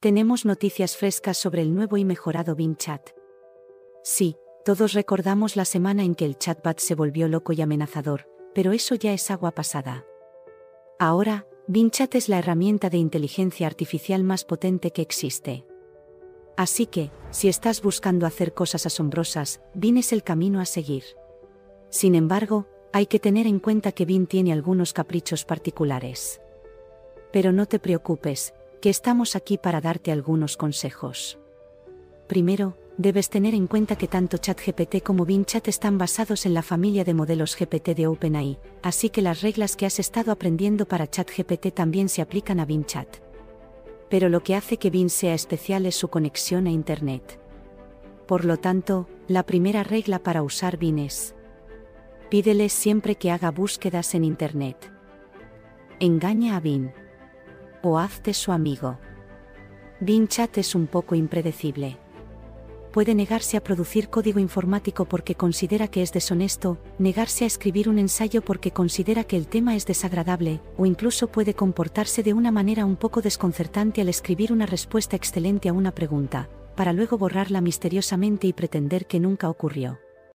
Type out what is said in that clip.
tenemos noticias frescas sobre el nuevo y mejorado Bing Chat. Sí, todos recordamos la semana en que el chatbot se volvió loco y amenazador, pero eso ya es agua pasada. Ahora, Bing Chat es la herramienta de inteligencia artificial más potente que existe. Así que, si estás buscando hacer cosas asombrosas, Bing es el camino a seguir. Sin embargo, hay que tener en cuenta que Bing tiene algunos caprichos particulares. Pero no te preocupes, que estamos aquí para darte algunos consejos. Primero, debes tener en cuenta que tanto ChatGPT como Bing Chat están basados en la familia de modelos GPT de OpenAI, así que las reglas que has estado aprendiendo para ChatGPT también se aplican a Bing Chat. Pero lo que hace que Bing sea especial es su conexión a Internet. Por lo tanto, la primera regla para usar Bing es Pídele siempre que haga búsquedas en Internet. Engaña a Bing o hazte su amigo. Bing Chat es un poco impredecible. Puede negarse a producir código informático porque considera que es deshonesto, negarse a escribir un ensayo porque considera que el tema es desagradable, o incluso puede comportarse de una manera un poco desconcertante al escribir una respuesta excelente a una pregunta, para luego borrarla misteriosamente y pretender que nunca ocurrió.